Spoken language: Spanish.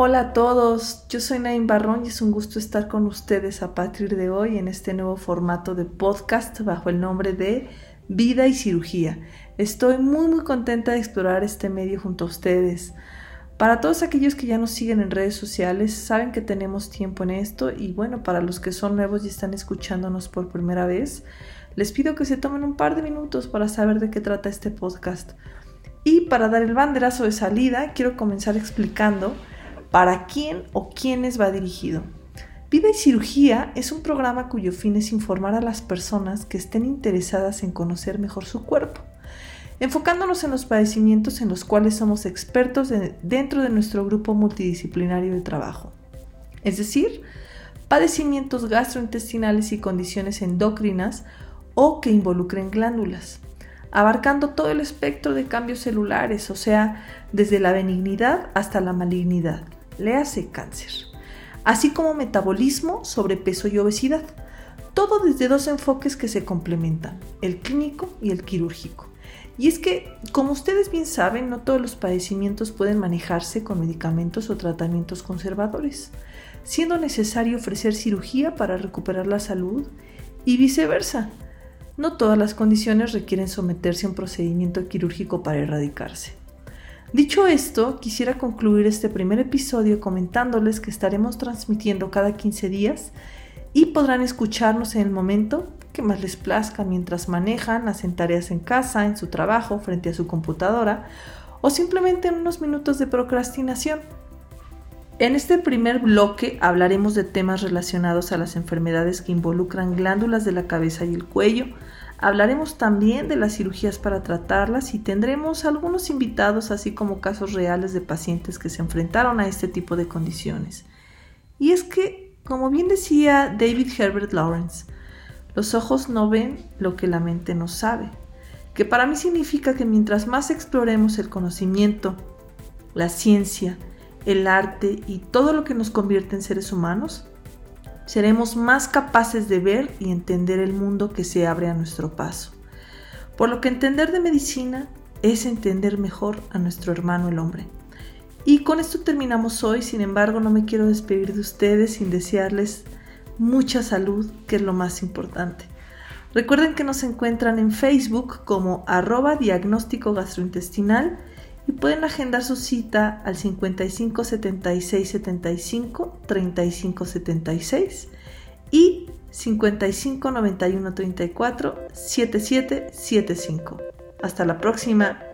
Hola a todos, yo soy Naim Barrón y es un gusto estar con ustedes a partir de hoy en este nuevo formato de podcast bajo el nombre de Vida y Cirugía. Estoy muy muy contenta de explorar este medio junto a ustedes. Para todos aquellos que ya nos siguen en redes sociales, saben que tenemos tiempo en esto y bueno, para los que son nuevos y están escuchándonos por primera vez, les pido que se tomen un par de minutos para saber de qué trata este podcast. Y para dar el banderazo de salida, quiero comenzar explicando para quién o quiénes va dirigido. Vida y Cirugía es un programa cuyo fin es informar a las personas que estén interesadas en conocer mejor su cuerpo, enfocándonos en los padecimientos en los cuales somos expertos dentro de nuestro grupo multidisciplinario de trabajo. Es decir, padecimientos gastrointestinales y condiciones endocrinas o que involucren glándulas, abarcando todo el espectro de cambios celulares, o sea, desde la benignidad hasta la malignidad le hace cáncer, así como metabolismo, sobrepeso y obesidad. Todo desde dos enfoques que se complementan, el clínico y el quirúrgico. Y es que, como ustedes bien saben, no todos los padecimientos pueden manejarse con medicamentos o tratamientos conservadores, siendo necesario ofrecer cirugía para recuperar la salud y viceversa. No todas las condiciones requieren someterse a un procedimiento quirúrgico para erradicarse. Dicho esto, quisiera concluir este primer episodio comentándoles que estaremos transmitiendo cada 15 días y podrán escucharnos en el momento que más les plazca mientras manejan, hacen tareas en casa, en su trabajo, frente a su computadora o simplemente en unos minutos de procrastinación. En este primer bloque hablaremos de temas relacionados a las enfermedades que involucran glándulas de la cabeza y el cuello, Hablaremos también de las cirugías para tratarlas y tendremos algunos invitados, así como casos reales de pacientes que se enfrentaron a este tipo de condiciones. Y es que, como bien decía David Herbert Lawrence, los ojos no ven lo que la mente no sabe, que para mí significa que mientras más exploremos el conocimiento, la ciencia, el arte y todo lo que nos convierte en seres humanos, seremos más capaces de ver y entender el mundo que se abre a nuestro paso. Por lo que entender de medicina es entender mejor a nuestro hermano el hombre. Y con esto terminamos hoy, sin embargo no me quiero despedir de ustedes sin desearles mucha salud, que es lo más importante. Recuerden que nos encuentran en Facebook como arroba diagnóstico gastrointestinal y pueden agendar su cita al 55 76 75 35 76 y 55 91 34 77 75. Hasta la próxima.